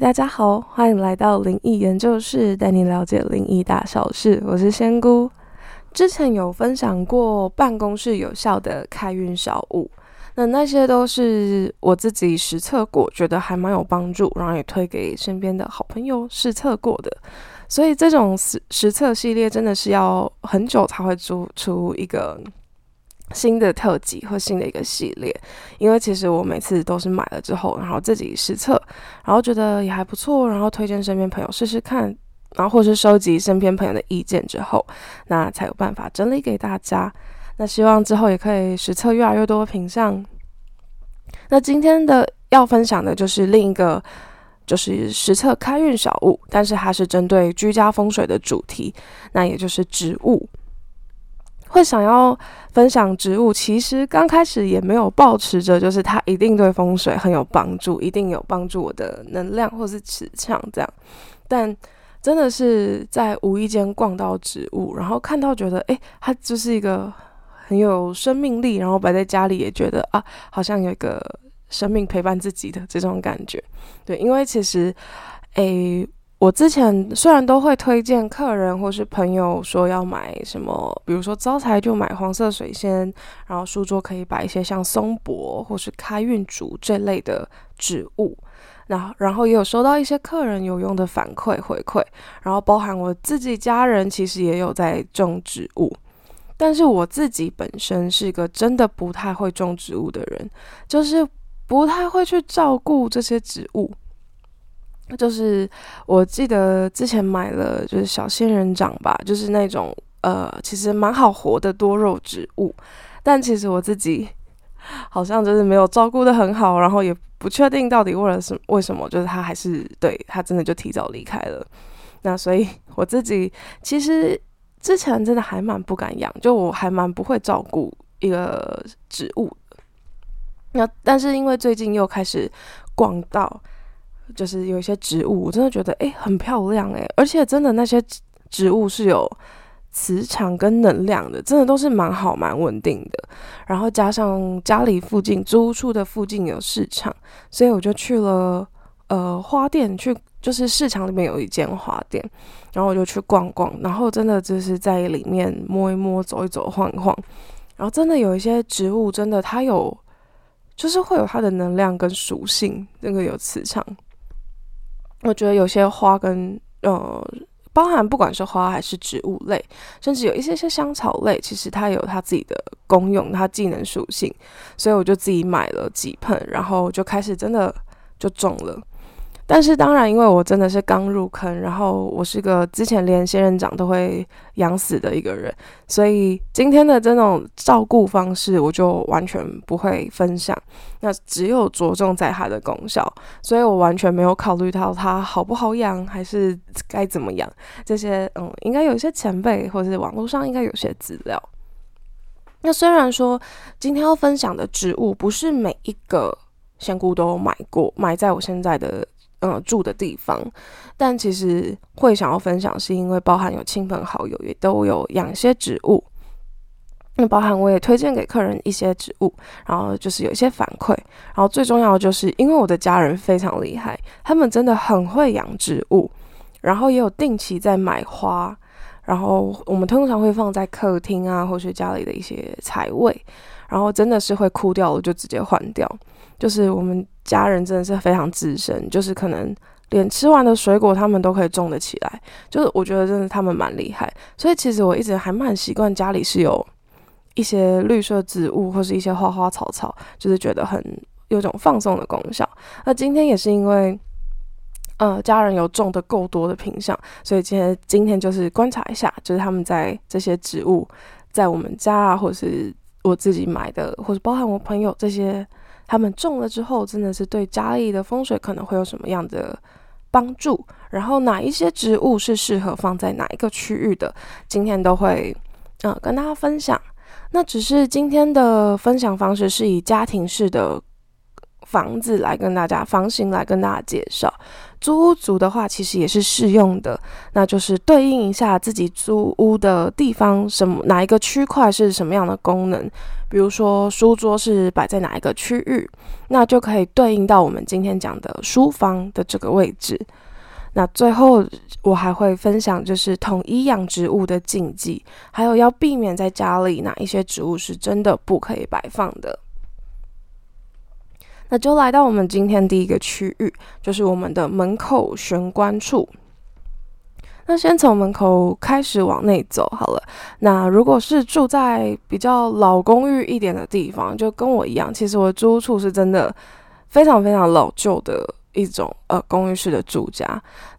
大家好，欢迎来到灵异研究室，带你了解灵异大小事。我是仙姑。之前有分享过办公室有效的开运小物，那那些都是我自己实测过，觉得还蛮有帮助，然后也推给身边的好朋友试测过的。所以这种实实测系列真的是要很久才会出出一个。新的特辑和新的一个系列，因为其实我每次都是买了之后，然后自己实测，然后觉得也还不错，然后推荐身边朋友试试看，然后或是收集身边朋友的意见之后，那才有办法整理给大家。那希望之后也可以实测越来越多品相。那今天的要分享的就是另一个，就是实测开运小物，但是它是针对居家风水的主题，那也就是植物。会想要分享植物，其实刚开始也没有抱持着，就是它一定对风水很有帮助，一定有帮助我的能量或是磁场这样。但真的是在无意间逛到植物，然后看到觉得，诶，它就是一个很有生命力，然后摆在家里也觉得啊，好像有一个生命陪伴自己的这种感觉。对，因为其实，诶。我之前虽然都会推荐客人或是朋友说要买什么，比如说招财就买黄色水仙，然后书桌可以摆一些像松柏或是开运竹这类的植物，然后然后也有收到一些客人有用的反馈回馈，然后包含我自己家人其实也有在种植物，但是我自己本身是一个真的不太会种植物的人，就是不太会去照顾这些植物。就是我记得之前买了，就是小仙人掌吧，就是那种呃，其实蛮好活的多肉植物，但其实我自己好像就是没有照顾的很好，然后也不确定到底为了什为什么，就是它还是对它真的就提早离开了。那所以我自己其实之前真的还蛮不敢养，就我还蛮不会照顾一个植物。那但是因为最近又开始逛到。就是有一些植物，我真的觉得诶很漂亮诶，而且真的那些植物是有磁场跟能量的，真的都是蛮好蛮稳定的。然后加上家里附近租屋处的附近有市场，所以我就去了呃花店去，就是市场里面有一间花店，然后我就去逛逛，然后真的就是在里面摸一摸、走一走、晃一晃，然后真的有一些植物，真的它有就是会有它的能量跟属性，那个有磁场。我觉得有些花跟呃，包含不管是花还是植物类，甚至有一些些香草类，其实它有它自己的功用，它技能属性，所以我就自己买了几盆，然后就开始真的就种了。但是当然，因为我真的是刚入坑，然后我是个之前连仙人掌都会养死的一个人，所以今天的这种照顾方式我就完全不会分享。那只有着重在它的功效，所以我完全没有考虑到它好不好养，还是该怎么养这些。嗯，应该有一些前辈或者是网络上应该有些资料。那虽然说今天要分享的植物不是每一个仙姑都买过，买在我现在的。嗯，住的地方，但其实会想要分享，是因为包含有亲朋好友也都有养些植物，那包含我也推荐给客人一些植物，然后就是有一些反馈，然后最重要的就是因为我的家人非常厉害，他们真的很会养植物，然后也有定期在买花，然后我们通常会放在客厅啊，或是家里的一些财位，然后真的是会枯掉了就直接换掉。就是我们家人真的是非常资深，就是可能连吃完的水果他们都可以种得起来，就是我觉得真的他们蛮厉害。所以其实我一直还蛮习惯家里是有一些绿色植物或是一些花花草草，就是觉得很有种放松的功效。那今天也是因为，呃，家人有种的够多的品相，所以今天今天就是观察一下，就是他们在这些植物在我们家啊，或是我自己买的，或者包含我朋友这些。他们种了之后，真的是对家里的风水可能会有什么样的帮助？然后哪一些植物是适合放在哪一个区域的？今天都会嗯跟大家分享。那只是今天的分享方式是以家庭式的房子来跟大家房型来跟大家介绍。租屋族的话，其实也是适用的，那就是对应一下自己租屋的地方，什么哪一个区块是什么样的功能。比如说书桌是摆在哪一个区域，那就可以对应到我们今天讲的书房的这个位置。那最后我还会分享，就是统一养植物的禁忌，还有要避免在家里哪一些植物是真的不可以摆放的。那就来到我们今天第一个区域，就是我们的门口玄关处。那先从门口开始往内走好了。那如果是住在比较老公寓一点的地方，就跟我一样，其实我租处是真的非常非常老旧的。一种呃公寓式的住家，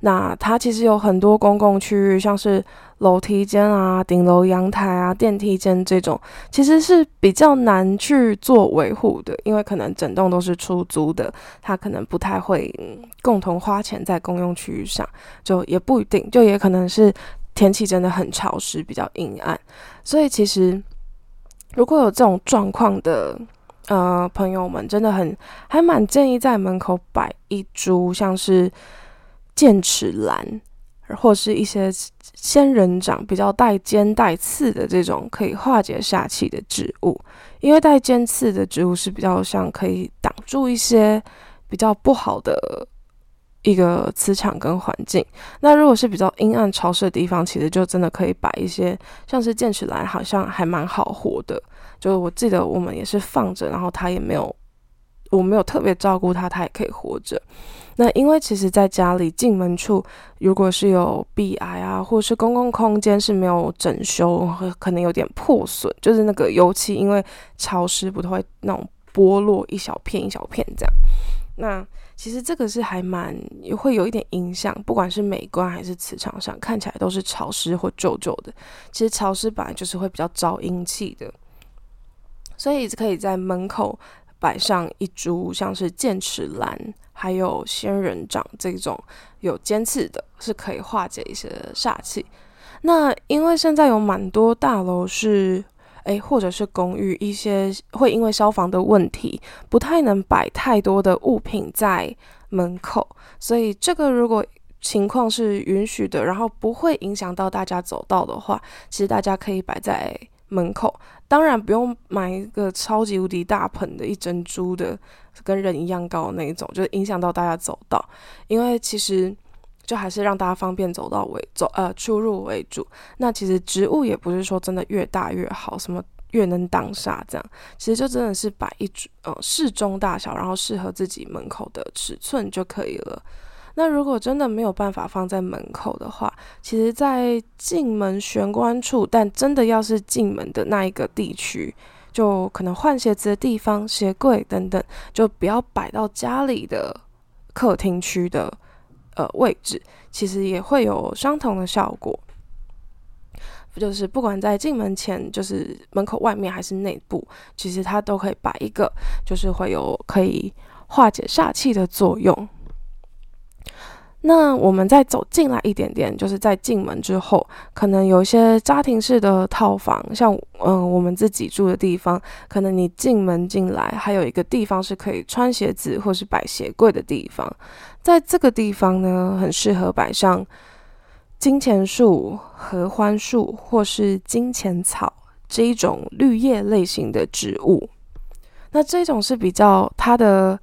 那它其实有很多公共区域，像是楼梯间啊、顶楼阳台啊、电梯间这种，其实是比较难去做维护的，因为可能整栋都是出租的，它可能不太会共同花钱在公用区域上，就也不一定，就也可能是天气真的很潮湿、比较阴暗，所以其实如果有这种状况的。呃，朋友们真的很还蛮建议在门口摆一株像是剑齿兰，或是一些仙人掌比较带尖带刺的这种可以化解煞气的植物，因为带尖刺的植物是比较像可以挡住一些比较不好的一个磁场跟环境。那如果是比较阴暗潮湿的地方，其实就真的可以摆一些像是剑齿兰，好像还蛮好活的。就我记得我们也是放着，然后它也没有，我没有特别照顾它，它也可以活着。那因为其实在家里进门处，如果是有壁癌啊，或者是公共空间是没有整修，可能有点破损，就是那个油漆因为潮湿不会那种剥落一小片一小片这样。那其实这个是还蛮会有一点影响，不管是美观还是磁场上，看起来都是潮湿或旧旧的。其实潮湿本来就是会比较招阴气的。所以可以在门口摆上一株像是剑齿兰，还有仙人掌这种有尖刺的，是可以化解一些煞气。那因为现在有蛮多大楼是，诶，或者是公寓，一些会因为消防的问题，不太能摆太多的物品在门口，所以这个如果情况是允许的，然后不会影响到大家走道的话，其实大家可以摆在。门口当然不用买一个超级无敌大盆的一珍珠的，跟人一样高的那一种，就影响到大家走道。因为其实就还是让大家方便走到为走呃出入为主。那其实植物也不是说真的越大越好，什么越能挡煞这样。其实就真的是摆一呃适中大小，然后适合自己门口的尺寸就可以了。那如果真的没有办法放在门口的话，其实，在进门玄关处，但真的要是进门的那一个地区，就可能换鞋子的地方、鞋柜等等，就不要摆到家里的客厅区的呃位置，其实也会有相同的效果。就是不管在进门前，就是门口外面还是内部，其实它都可以摆一个，就是会有可以化解煞气的作用。那我们再走进来一点点，就是在进门之后，可能有一些家庭式的套房，像嗯我们自己住的地方，可能你进门进来还有一个地方是可以穿鞋子或是摆鞋柜的地方，在这个地方呢，很适合摆上金钱树、合欢树或是金钱草这一种绿叶类型的植物。那这种是比较它的。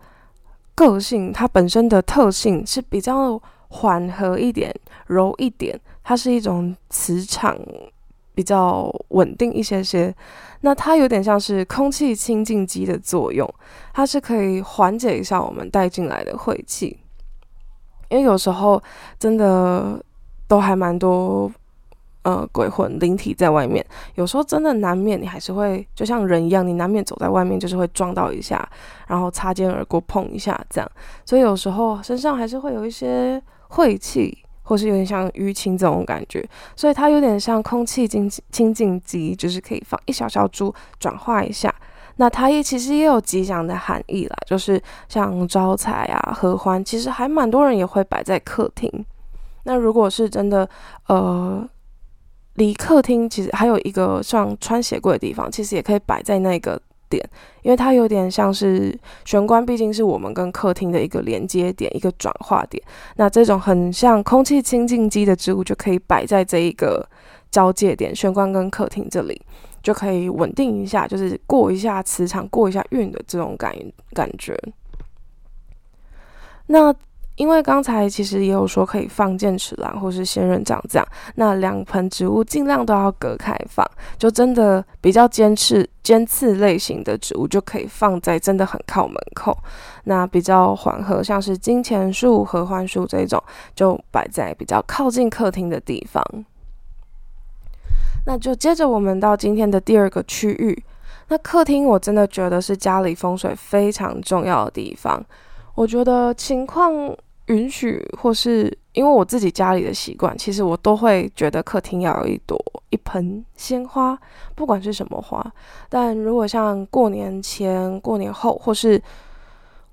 个性，它本身的特性是比较缓和一点、柔一点，它是一种磁场比较稳定一些些。那它有点像是空气清净机的作用，它是可以缓解一下我们带进来的晦气，因为有时候真的都还蛮多。呃，鬼魂灵体在外面，有时候真的难免，你还是会就像人一样，你难免走在外面就是会撞到一下，然后擦肩而过碰一下这样，所以有时候身上还是会有一些晦气，或是有点像淤青这种感觉，所以它有点像空气清清净机，就是可以放一小小珠转化一下。那它也其实也有吉祥的含义啦，就是像招财啊、合欢，其实还蛮多人也会摆在客厅。那如果是真的，呃。离客厅其实还有一个像穿鞋柜的地方，其实也可以摆在那个点，因为它有点像是玄关，毕竟是我们跟客厅的一个连接点，一个转化点。那这种很像空气清净机的植物，就可以摆在这一个交界点，玄关跟客厅这里，就可以稳定一下，就是过一下磁场、过一下运的这种感感觉。那因为刚才其实也有说可以放剑齿兰或是仙人掌这样，那两盆植物尽量都要隔开放，就真的比较尖刺尖刺类型的植物就可以放在真的很靠门口，那比较缓和像是金钱树、合欢树这种就摆在比较靠近客厅的地方。那就接着我们到今天的第二个区域，那客厅我真的觉得是家里风水非常重要的地方，我觉得情况。允许，或是因为我自己家里的习惯，其实我都会觉得客厅要有一朵一盆鲜花，不管是什么花。但如果像过年前、过年后，或是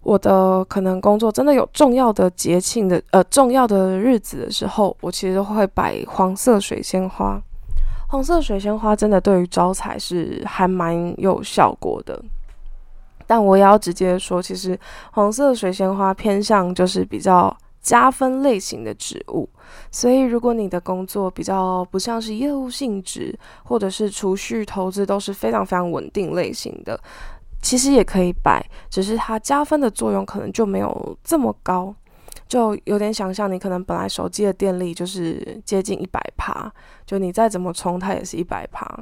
我的可能工作真的有重要的节庆的呃重要的日子的时候，我其实都会摆黄色水仙花。黄色水仙花真的对于招财是还蛮有效果的。但我也要直接说，其实黄色水仙花偏向就是比较加分类型的植物，所以如果你的工作比较不像是业务性质，或者是储蓄投资都是非常非常稳定类型的，其实也可以摆，只是它加分的作用可能就没有这么高，就有点想象你可能本来手机的电力就是接近一百帕，就你再怎么充它也是一百帕。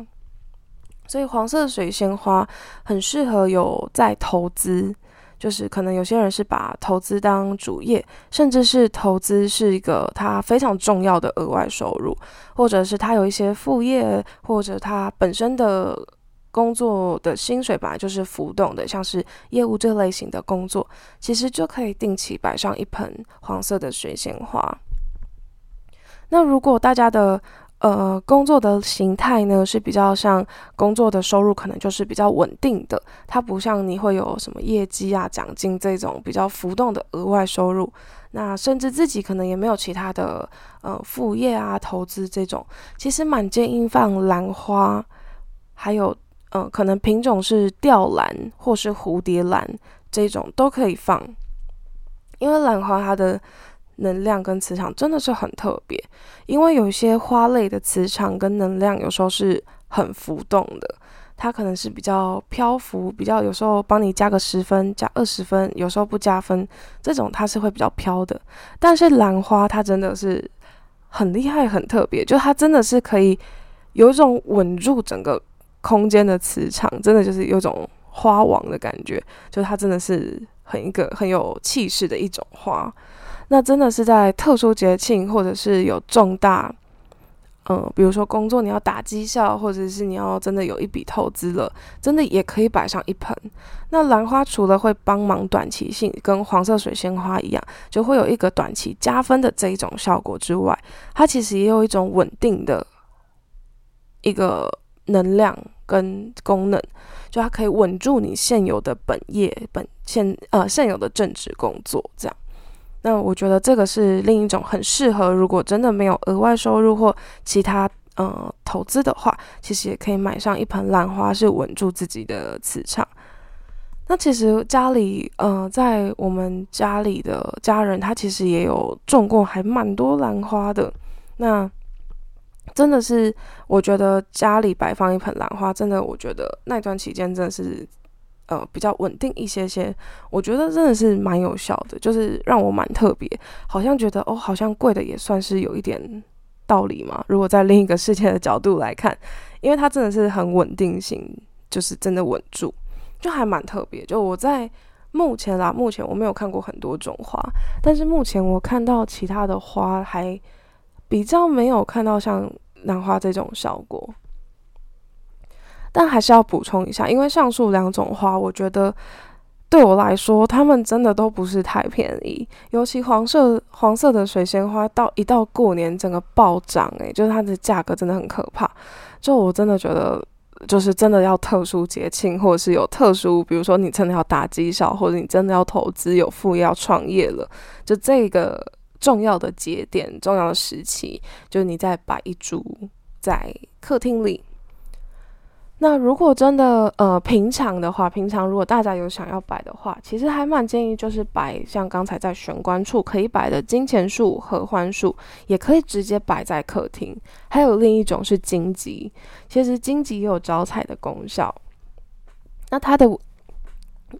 所以黄色水仙花很适合有在投资，就是可能有些人是把投资当主业，甚至是投资是一个他非常重要的额外收入，或者是他有一些副业，或者他本身的工作的薪水本来就是浮动的，像是业务这类型的工作，其实就可以定期摆上一盆黄色的水仙花。那如果大家的呃，工作的形态呢是比较像工作的收入，可能就是比较稳定的，它不像你会有什么业绩啊、奖金这种比较浮动的额外收入。那甚至自己可能也没有其他的呃副业啊、投资这种。其实蛮建议放兰花，还有呃可能品种是吊兰或是蝴蝶兰这种都可以放，因为兰花它的。能量跟磁场真的是很特别，因为有一些花类的磁场跟能量有时候是很浮动的，它可能是比较漂浮，比较有时候帮你加个十分、加二十分，有时候不加分，这种它是会比较飘的。但是兰花它真的是很厉害、很特别，就它真的是可以有一种稳住整个空间的磁场，真的就是有种花王的感觉，就它真的是很一个很有气势的一种花。那真的是在特殊节庆，或者是有重大，嗯，比如说工作你要打绩效，或者是你要真的有一笔投资了，真的也可以摆上一盆。那兰花除了会帮忙短期性，跟黄色水仙花一样，就会有一个短期加分的这一种效果之外，它其实也有一种稳定的一个能量跟功能，就它可以稳住你现有的本业本现呃现有的正职工作这样。那我觉得这个是另一种很适合，如果真的没有额外收入或其他呃投资的话，其实也可以买上一盆兰花，是稳住自己的磁场。那其实家里呃，在我们家里的家人，他其实也有种过，还蛮多兰花的。那真的是，我觉得家里摆放一盆兰花，真的，我觉得那段期间真的是。呃，比较稳定一些些，我觉得真的是蛮有效的，就是让我蛮特别，好像觉得哦，好像贵的也算是有一点道理嘛。如果在另一个世界的角度来看，因为它真的是很稳定性，就是真的稳住，就还蛮特别。就我在目前啦，目前我没有看过很多种花，但是目前我看到其他的花还比较没有看到像兰花这种效果。但还是要补充一下，因为上述两种花，我觉得对我来说，它们真的都不是太便宜。尤其黄色黄色的水仙花，到一到过年，整个暴涨，诶，就是它的价格真的很可怕。就我真的觉得，就是真的要特殊节庆，或者是有特殊，比如说你真的要打绩效，或者你真的要投资、有副业要创业了，就这个重要的节点、重要的时期，就是你再摆一株在客厅里。那如果真的呃平常的话，平常如果大家有想要摆的话，其实还蛮建议就是摆像刚才在玄关处可以摆的金钱树、合欢树，也可以直接摆在客厅。还有另一种是荆棘，其实荆棘也有招财的功效。那它的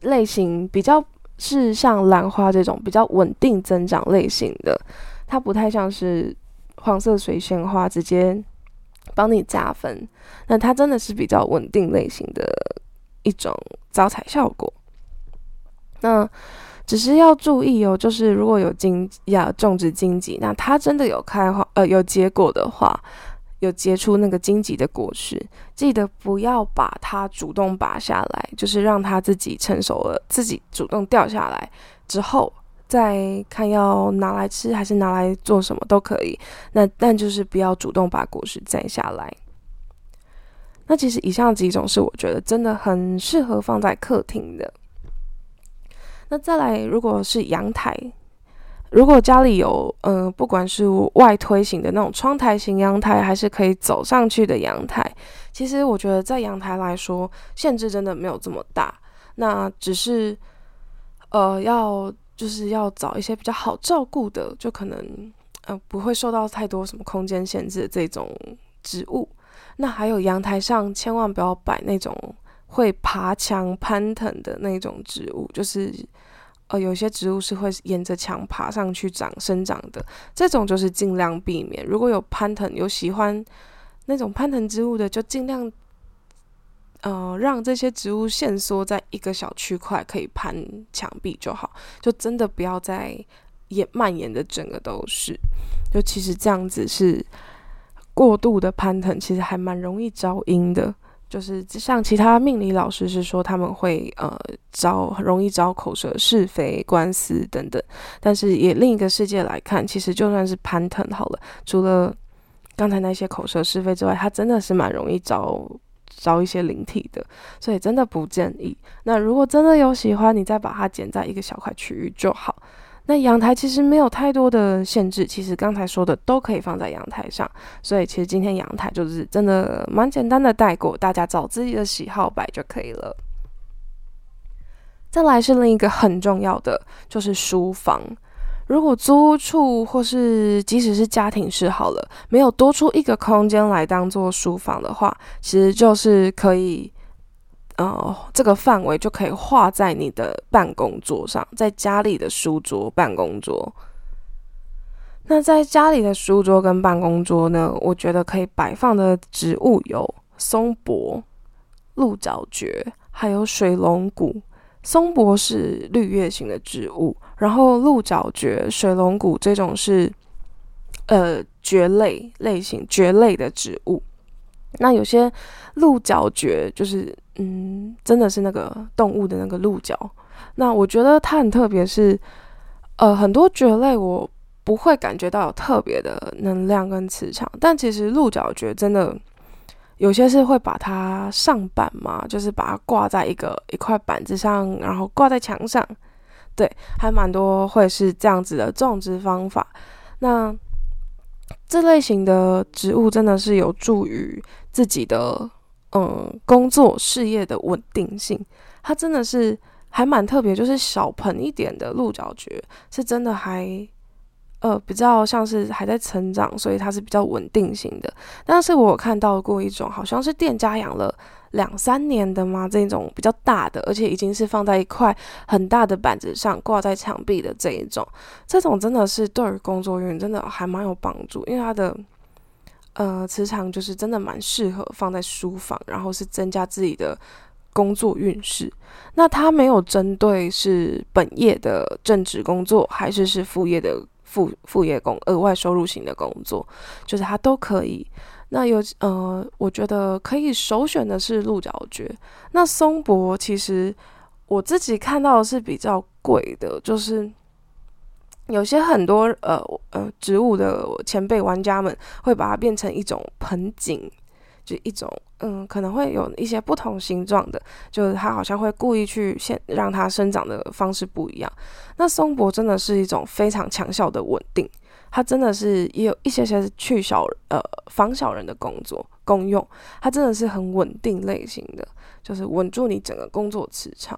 类型比较是像兰花这种比较稳定增长类型的，它不太像是黄色水仙花直接。帮你加分，那它真的是比较稳定类型的一种招财效果。那只是要注意哦，就是如果有荆要种植荆棘，那它真的有开花呃有结果的话，有结出那个荆棘的果实，记得不要把它主动拔下来，就是让它自己成熟了，自己主动掉下来之后。再看要拿来吃还是拿来做什么都可以，那但就是不要主动把果实摘下来。那其实以上几种是我觉得真的很适合放在客厅的。那再来，如果是阳台，如果家里有嗯，不管是外推型的那种窗台型阳台，还是可以走上去的阳台，其实我觉得在阳台来说，限制真的没有这么大。那只是呃要。就是要找一些比较好照顾的，就可能呃不会受到太多什么空间限制的这种植物。那还有阳台上千万不要摆那种会爬墙攀藤的那种植物，就是呃有些植物是会沿着墙爬上去长生长的，这种就是尽量避免。如果有攀藤有喜欢那种攀藤植物的，就尽量。呃，让这些植物限缩在一个小区块，可以攀墙壁就好，就真的不要再延蔓延的整个都是。就其实这样子是过度的攀藤，其实还蛮容易招阴的。就是像其他命理老师是说他们会呃招容易招口舌是非、官司等等。但是也另一个世界来看，其实就算是攀藤好了，除了刚才那些口舌是非之外，它真的是蛮容易招。招一些灵体的，所以真的不建议。那如果真的有喜欢，你再把它剪在一个小块区域就好。那阳台其实没有太多的限制，其实刚才说的都可以放在阳台上。所以其实今天阳台就是真的蛮简单的带过，大家找自己的喜好摆就可以了。再来是另一个很重要的，就是书房。如果租处或是即使是家庭式好了，没有多出一个空间来当做书房的话，其实就是可以，呃，这个范围就可以画在你的办公桌上，在家里的书桌、办公桌。那在家里的书桌跟办公桌呢，我觉得可以摆放的植物有松柏、鹿角蕨，还有水龙骨。松柏是绿叶型的植物。然后鹿角蕨、水龙骨这种是，呃，蕨类类型蕨类的植物。那有些鹿角蕨就是，嗯，真的是那个动物的那个鹿角。那我觉得它很特别，是，呃，很多蕨类我不会感觉到有特别的能量跟磁场，但其实鹿角蕨真的有些是会把它上板嘛，就是把它挂在一个一块板子上，然后挂在墙上。对，还蛮多会是这样子的种植方法。那这类型的植物真的是有助于自己的嗯工作事业的稳定性。它真的是还蛮特别，就是小盆一点的鹿角蕨是真的还呃比较像是还在成长，所以它是比较稳定型的。但是我看到过一种，好像是店家养了。两三年的吗？这种比较大的，而且已经是放在一块很大的板子上挂在墙壁的这一种，这种真的是对于工作运真的还蛮有帮助，因为它的呃磁场就是真的蛮适合放在书房，然后是增加自己的工作运势。那它没有针对是本业的正职工作，还是是副业的副副业工额外收入型的工作，就是它都可以。那有呃，我觉得可以首选的是鹿角蕨。那松柏其实我自己看到是比较贵的，就是有些很多呃呃植物的前辈玩家们会把它变成一种盆景，就一种嗯，可能会有一些不同形状的，就是它好像会故意去先让它生长的方式不一样。那松柏真的是一种非常强效的稳定，它真的是也有一些些去小呃防小人的工作功用，它真的是很稳定类型的，就是稳住你整个工作磁场。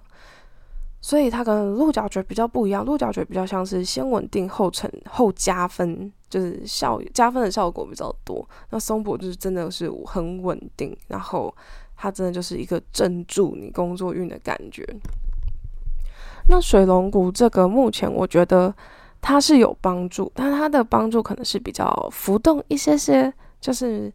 所以它跟鹿角蕨比较不一样，鹿角蕨比较像是先稳定后成后加分，就是效加分的效果比较多。那松柏就是真的是很稳定，然后它真的就是一个镇住你工作运的感觉。那水龙骨这个目前我觉得它是有帮助，但它的帮助可能是比较浮动一些些，就是。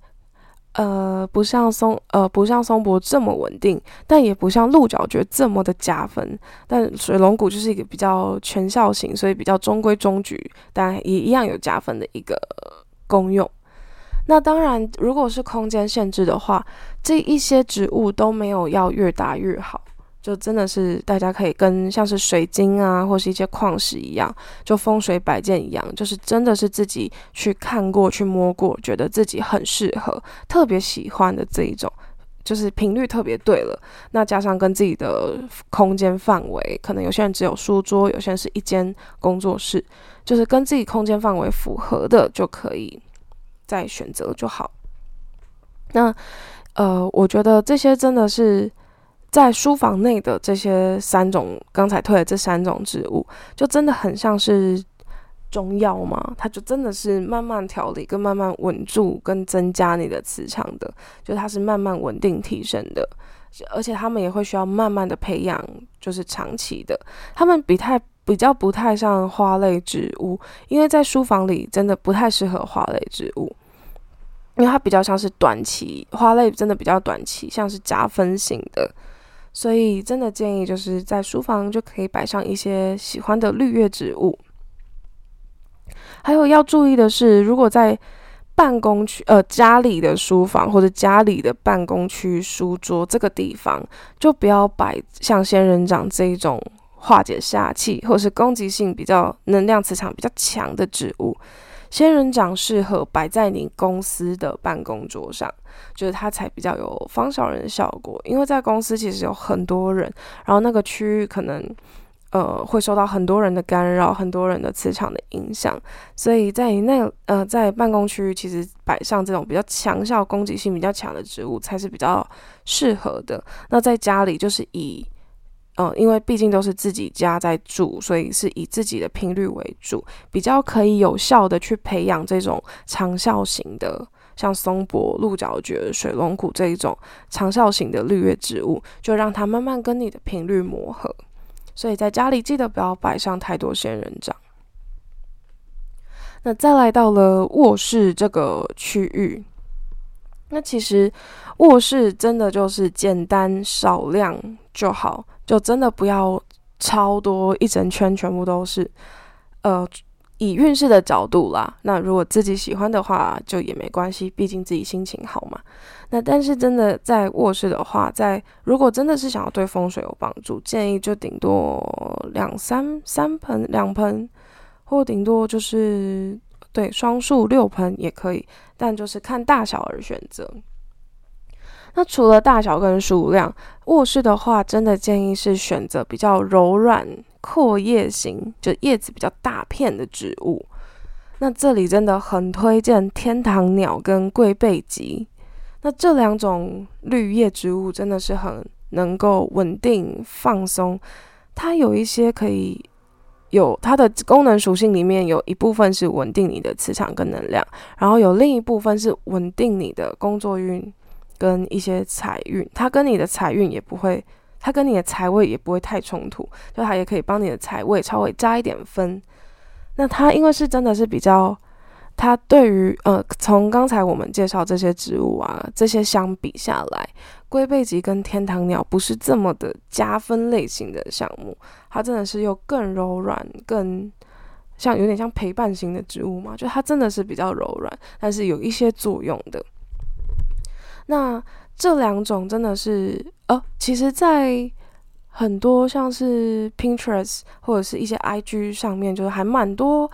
呃，不像松呃，不像松柏这么稳定，但也不像鹿角蕨这么的加分。但水龙骨就是一个比较全效型，所以比较中规中矩，但也一样有加分的一个功用。那当然，如果是空间限制的话，这一些植物都没有要越大越好。就真的是大家可以跟像是水晶啊，或是一些矿石一样，就风水摆件一样，就是真的是自己去看过去摸过，觉得自己很适合、特别喜欢的这一种，就是频率特别对了。那加上跟自己的空间范围，可能有些人只有书桌，有些人是一间工作室，就是跟自己空间范围符合的就可以再选择就好。那呃，我觉得这些真的是。在书房内的这些三种，刚才推的这三种植物，就真的很像是中药嘛？它就真的是慢慢调理，跟慢慢稳住，跟增加你的磁场的，就它是慢慢稳定提升的，而且他们也会需要慢慢的培养，就是长期的。他们比太比较不太像花类植物，因为在书房里真的不太适合花类植物，因为它比较像是短期花类，真的比较短期，像是加分型的。所以，真的建议就是在书房就可以摆上一些喜欢的绿叶植物。还有要注意的是，如果在办公区、呃家里的书房或者家里的办公区书桌这个地方，就不要摆像仙人掌这一种化解煞气或是攻击性比较、能量磁场比较强的植物。仙人掌适合摆在你公司的办公桌上，就是它才比较有防小人的效果。因为在公司其实有很多人，然后那个区域可能呃会受到很多人的干扰，很多人的磁场的影响，所以在那呃在办公区域其实摆上这种比较强效、攻击性比较强的植物才是比较适合的。那在家里就是以。嗯，因为毕竟都是自己家在住，所以是以自己的频率为主，比较可以有效的去培养这种长效型的，像松柏、鹿角蕨、水龙骨这一种长效型的绿叶植物，就让它慢慢跟你的频率磨合。所以在家里记得不要摆上太多仙人掌。那再来到了卧室这个区域，那其实卧室真的就是简单少量就好。就真的不要超多一整圈，全部都是，呃，以运势的角度啦。那如果自己喜欢的话，就也没关系，毕竟自己心情好嘛。那但是真的在卧室的话，在如果真的是想要对风水有帮助，建议就顶多两三三盆两盆，或顶多就是对双数六盆也可以，但就是看大小而选择。那除了大小跟数量，卧室的话，真的建议是选择比较柔软阔叶型，就叶子比较大片的植物。那这里真的很推荐天堂鸟跟龟背棘。那这两种绿叶植物真的是很能够稳定放松。它有一些可以有它的功能属性，里面有一部分是稳定你的磁场跟能量，然后有另一部分是稳定你的工作运。跟一些财运，它跟你的财运也不会，它跟你的财位也不会太冲突，就它也可以帮你的财位稍微加一点分。那它因为是真的是比较，它对于呃，从刚才我们介绍这些植物啊，这些相比下来，龟背棘跟天堂鸟不是这么的加分类型的项目，它真的是又更柔软，更像有点像陪伴型的植物嘛，就它真的是比较柔软，但是有一些作用的。那这两种真的是，呃，其实，在很多像是 Pinterest 或者是一些 IG 上面，就是还蛮多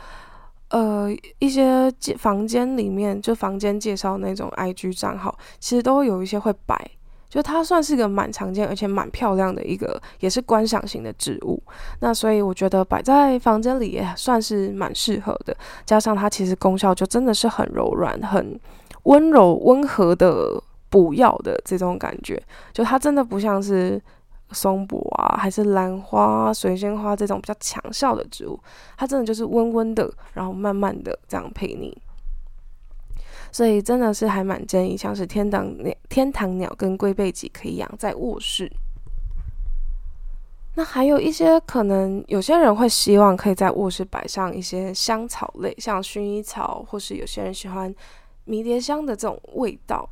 呃一些房间里面，就房间介绍那种 IG 账号，其实都有一些会摆。就它算是个蛮常见而且蛮漂亮的一个，也是观赏型的植物。那所以我觉得摆在房间里也算是蛮适合的。加上它其实功效就真的是很柔软、很温柔、温和的补药的这种感觉。就它真的不像是松柏啊，还是兰花、水仙花这种比较强效的植物，它真的就是温温的，然后慢慢的这样陪你。所以真的是还蛮建议，像是天堂鸟、天堂鸟跟龟背脊可以养在卧室。那还有一些可能，有些人会希望可以在卧室摆上一些香草类，像薰衣草，或是有些人喜欢迷迭香的这种味道，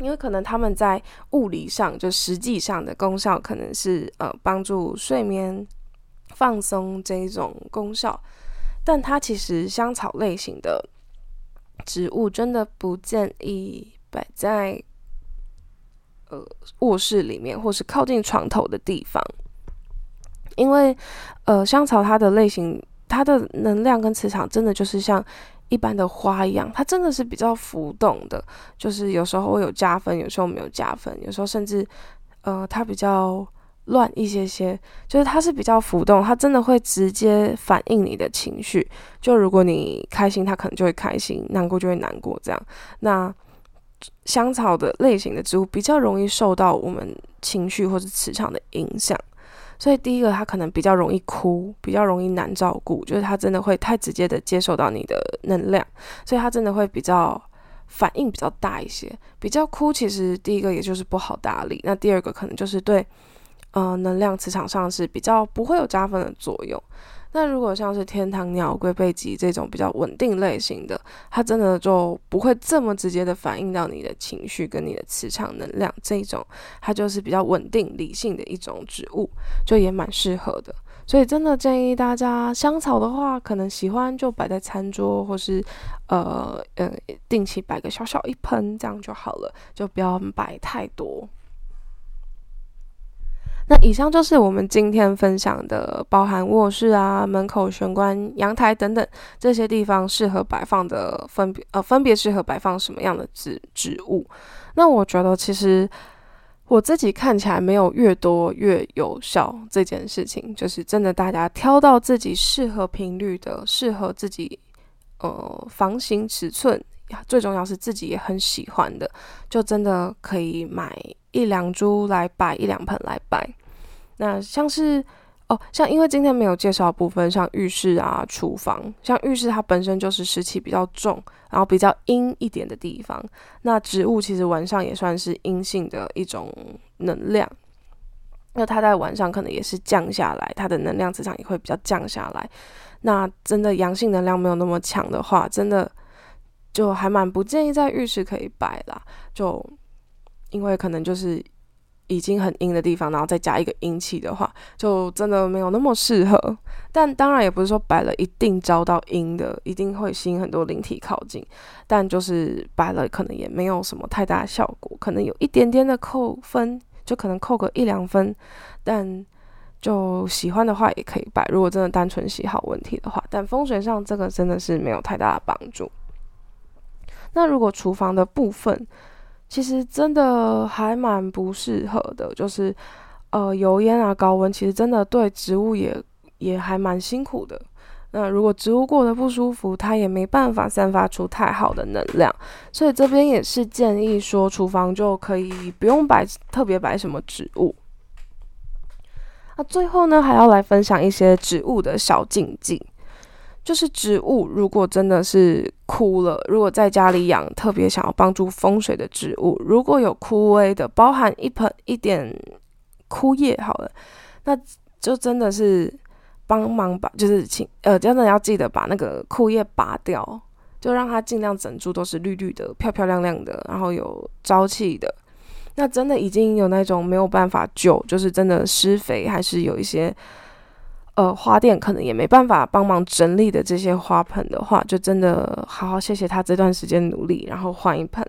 因为可能他们在物理上就实际上的功效可能是呃帮助睡眠、放松这一种功效，但它其实香草类型的。植物真的不建议摆在呃卧室里面，或是靠近床头的地方，因为呃香草它的类型，它的能量跟磁场真的就是像一般的花一样，它真的是比较浮动的，就是有时候会有加分，有时候没有加分，有时候甚至呃它比较。乱一些些，就是它是比较浮动，它真的会直接反映你的情绪。就如果你开心，它可能就会开心；难过就会难过。这样，那香草的类型的植物比较容易受到我们情绪或者磁场的影响，所以第一个他可能比较容易哭，比较容易难照顾，就是他真的会太直接的接受到你的能量，所以他真的会比较反应比较大一些。比较哭，其实第一个也就是不好打理，那第二个可能就是对。呃，能量磁场上是比较不会有加分的作用。那如果像是天堂鸟、龟背脊这种比较稳定类型的，它真的就不会这么直接的反映到你的情绪跟你的磁场能量。这一种它就是比较稳定、理性的一种植物，就也蛮适合的。所以真的建议大家，香草的话，可能喜欢就摆在餐桌，或是呃呃定期摆个小小一盆，这样就好了，就不要摆太多。那以上就是我们今天分享的，包含卧室啊、门口玄关、阳台等等这些地方适合摆放的分别呃，分别适合摆放什么样的植植物。那我觉得其实我自己看起来没有越多越有效这件事情，就是真的大家挑到自己适合频率的、适合自己呃房型尺寸，最重要是自己也很喜欢的，就真的可以买一两株来摆，一两盆来摆。那像是哦，像因为今天没有介绍部分，像浴室啊、厨房，像浴室它本身就是湿气比较重，然后比较阴一点的地方。那植物其实晚上也算是阴性的一种能量，那它在晚上可能也是降下来，它的能量磁场也会比较降下来。那真的阳性能量没有那么强的话，真的就还蛮不建议在浴室可以摆啦，就因为可能就是。已经很阴的地方，然后再加一个阴气的话，就真的没有那么适合。但当然也不是说摆了一定招到阴的，一定会吸引很多灵体靠近。但就是摆了，可能也没有什么太大效果，可能有一点点的扣分，就可能扣个一两分。但就喜欢的话也可以摆，如果真的单纯喜好问题的话。但风水上这个真的是没有太大的帮助。那如果厨房的部分，其实真的还蛮不适合的，就是呃油烟啊高温，其实真的对植物也也还蛮辛苦的。那如果植物过得不舒服，它也没办法散发出太好的能量，所以这边也是建议说，厨房就可以不用摆特别摆什么植物。那最后呢，还要来分享一些植物的小禁忌。就是植物，如果真的是枯了，如果在家里养特别想要帮助风水的植物，如果有枯萎的，包含一盆一点枯叶，好了，那就真的是帮忙把，就是请呃，真的要记得把那个枯叶拔掉，就让它尽量整株都是绿绿的、漂漂亮亮的，然后有朝气的。那真的已经有那种没有办法救，就是真的施肥还是有一些。呃，花店可能也没办法帮忙整理的这些花盆的话，就真的好好谢谢他这段时间努力，然后换一盆。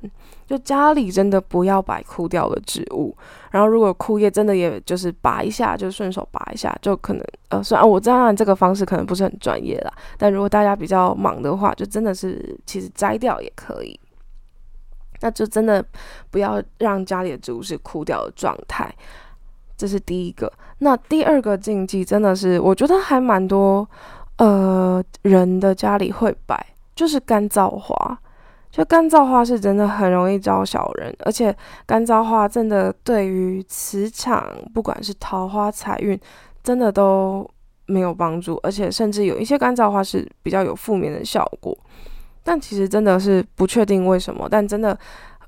就家里真的不要摆枯掉的植物，然后如果枯叶真的也就是拔一下，就顺手拔一下，就可能呃，虽然我知道这个方式可能不是很专业啦，但如果大家比较忙的话，就真的是其实摘掉也可以。那就真的不要让家里的植物是枯掉的状态。这是第一个，那第二个禁忌真的是，我觉得还蛮多，呃，人的家里会摆，就是干燥花。就干燥花是真的很容易招小人，而且干燥花真的对于磁场，不管是桃花、财运，真的都没有帮助，而且甚至有一些干燥花是比较有负面的效果。但其实真的是不确定为什么，但真的。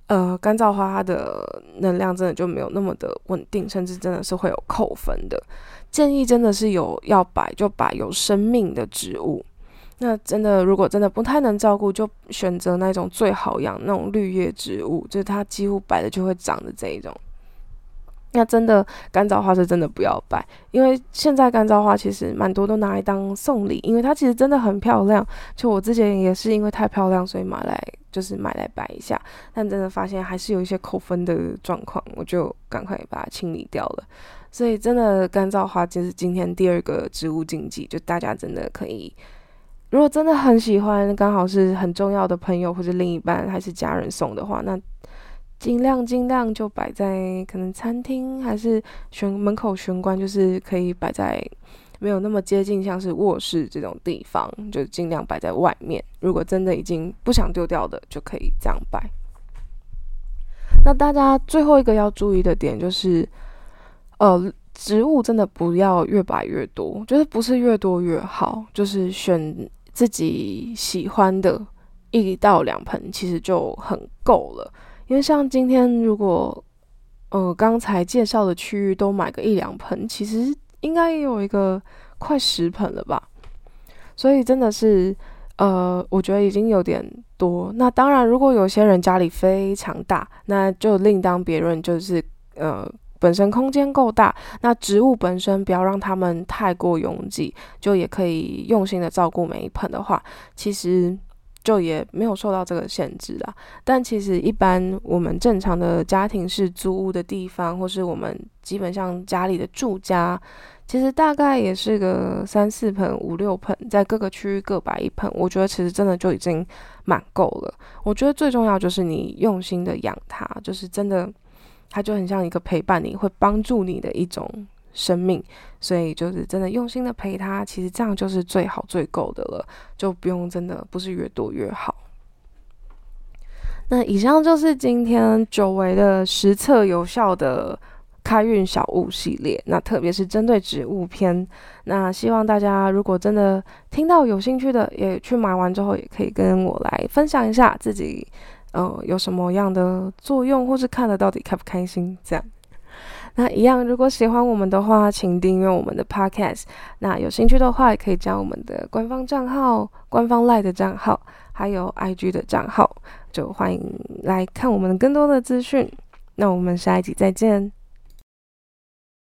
呃，干燥花它的能量真的就没有那么的稳定，甚至真的是会有扣分的。建议真的是有要摆就摆有生命的植物。那真的如果真的不太能照顾，就选择那种最好养那种绿叶植物，就是它几乎摆了就会长的这一种。那真的干燥花是真的不要摆，因为现在干燥花其实蛮多都拿来当送礼，因为它其实真的很漂亮。就我之前也是因为太漂亮，所以买来就是买来摆一下，但真的发现还是有一些扣分的状况，我就赶快把它清理掉了。所以真的干燥花就是今天第二个植物禁忌，就大家真的可以，如果真的很喜欢，刚好是很重要的朋友或者另一半还是家人送的话，那。尽量尽量就摆在可能餐厅还是玄门口玄关，就是可以摆在没有那么接近像是卧室这种地方，就尽量摆在外面。如果真的已经不想丢掉的，就可以这样摆。那大家最后一个要注意的点就是，呃，植物真的不要越摆越多，就是不是越多越好，就是选自己喜欢的一到两盆，其实就很够了。因为像今天，如果呃刚才介绍的区域都买个一两盆，其实应该也有一个快十盆了吧。所以真的是呃，我觉得已经有点多。那当然，如果有些人家里非常大，那就另当别论。就是呃，本身空间够大，那植物本身不要让它们太过拥挤，就也可以用心的照顾每一盆的话，其实。就也没有受到这个限制啦。但其实一般我们正常的家庭式租屋的地方，或是我们基本上家里的住家，其实大概也是个三四盆、五六盆，在各个区域各摆一盆，我觉得其实真的就已经蛮够了。我觉得最重要就是你用心的养它，就是真的，它就很像一个陪伴你会帮助你的一种。生命，所以就是真的用心的陪他，其实这样就是最好最够的了，就不用真的不是越多越好。那以上就是今天久违的实测有效的开运小物系列，那特别是针对植物篇，那希望大家如果真的听到有兴趣的，也去买完之后也可以跟我来分享一下自己，呃，有什么样的作用，或是看了到底开不开心这样。那一样，如果喜欢我们的话，请订阅我们的 Podcast。那有兴趣的话，也可以加我们的官方账号、官方 Line 的账号，还有 IG 的账号，就欢迎来看我们更多的资讯。那我们下一集再见。